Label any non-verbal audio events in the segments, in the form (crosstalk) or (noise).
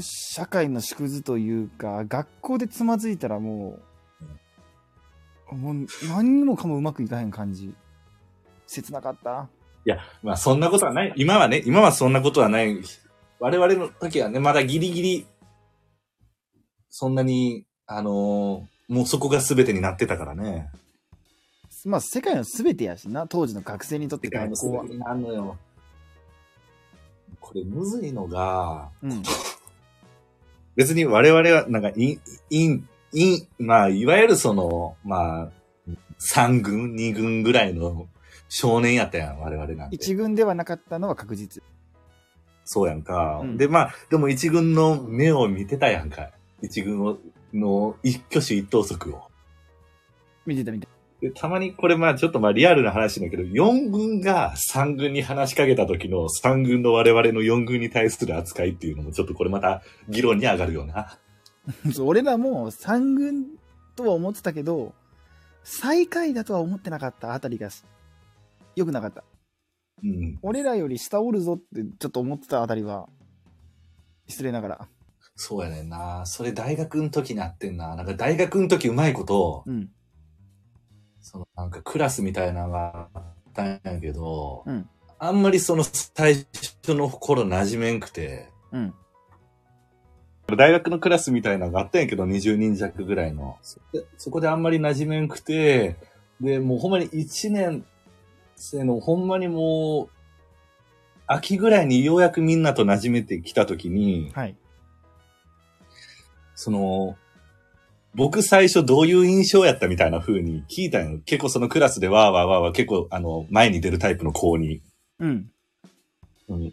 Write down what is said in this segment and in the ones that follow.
の社会の縮図というか、学校でつまずいたらもう、もう何にもかもうまくいかへん感じ。切なかった。いや、まあそんなことはない。今はね、今はそんなことはない。我々の時はね、まだギリギリ、そんなに、あのーもうそこが全てになってたからね。まあ世界の全てやしな、当時の学生にとって世界の全て。になるのよ。これむずいのが、うん。別に我々は、なんか、い、い、い、まあ、いわゆるその、まあ、3軍、2軍ぐらいの少年やったやん、我々なんて。一軍ではなかったのは確実。そうやんか。うんで、まあ、でも一軍の目を見てたやんか。一軍をの一挙手一投足を。見てた見てで、たまにこれまあちょっとまあリアルな話だけど、4軍が3軍に話しかけた時の3軍の我々の4軍に対する扱いっていうのもちょっとこれまた議論に上がるよう (laughs) 俺らも三軍とは思ってたけど、最下位だとは思ってなかったあたりが、良くなかった。うん。俺らより下おるぞってちょっと思ってたあたりは、失礼ながら。そうやねんな。それ大学の時にあってんな。なんか大学の時うまいこと、うん。そのなんかクラスみたいなのがあったんやけど、うんあんまりその最初の頃馴染めんくて、うん。大学のクラスみたいなのがあったんやけど、20人弱ぐらいの。そでそこであんまり馴染めんくて、で、もうほんまに1年生のほんまにもう、秋ぐらいにようやくみんなと馴染めてきた時に、はい。その、僕最初どういう印象やったみたいな風に聞いたんよ。結構そのクラスでわーわーわーわー結構あの、前に出るタイプの子に。うん。うん。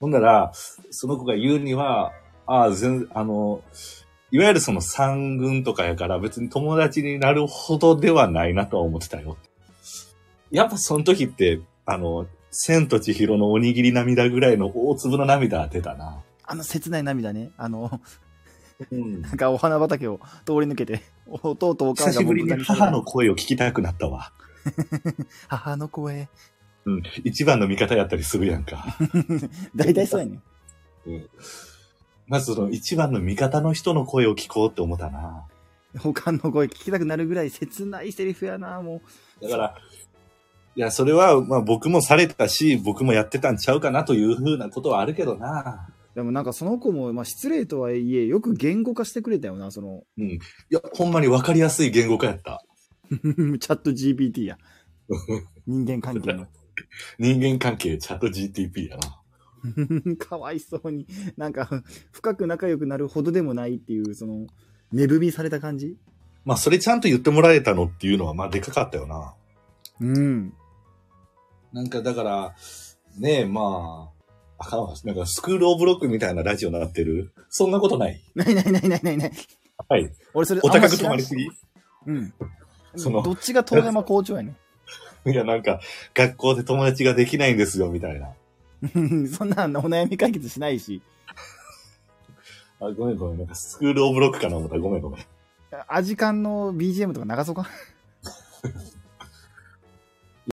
ほんなら、その子が言うには、ああ、全然、あの、いわゆるその三軍とかやから別に友達になるほどではないなとは思ってたよ。やっぱその時って、あの、千と千尋のおにぎり涙ぐらいの大粒の涙出たな。あの切ない涙ね。あの、うんなんかお花畑を通り抜けて、弟お母久しぶりに母の声を聞きたくなったわ。(laughs) 母の声。うん。一番の味方やったりするやんか。(laughs) 大体そうやねん。うん。まずその一番の味方の人の声を聞こうって思ったな。他の声聞きたくなるぐらい切ないセリフやな、もだから、いや、それは、まあ僕もされたし、僕もやってたんちゃうかなというふうなことはあるけどな。う。でもなんかその子も、まあ失礼とはいえ、よく言語化してくれたよな、その、うん。いや、ほんまにわかりやすい言語化やった。(laughs) チャット GPT や。(laughs) 人間関係の。人間関係、チャット GTP やな。(laughs) かわいそうに。なんか、深く仲良くなるほどでもないっていう、その、値踏みされた感じ？まあ、それちゃんと言ってもらえたのっていうのは、まあ、でかかったよな。うん。なんか、だから、ねえ、まあ、あかんわ。なんか、スクールオブロックみたいなラジオになってる。そんなことない。ないないないないないない。はい。俺それ、お高く止まりすぎ？うん。そのどっちが遠山校長やねん。いや、なんか、学校で友達ができないんですよ、みたいな。(laughs) そんなお悩み解決しないし、(laughs) あ、ごめんごめん。なんか、スクールオブロックかな思った。ごめんごめん。アジカンの BGM とか流そうか？(laughs)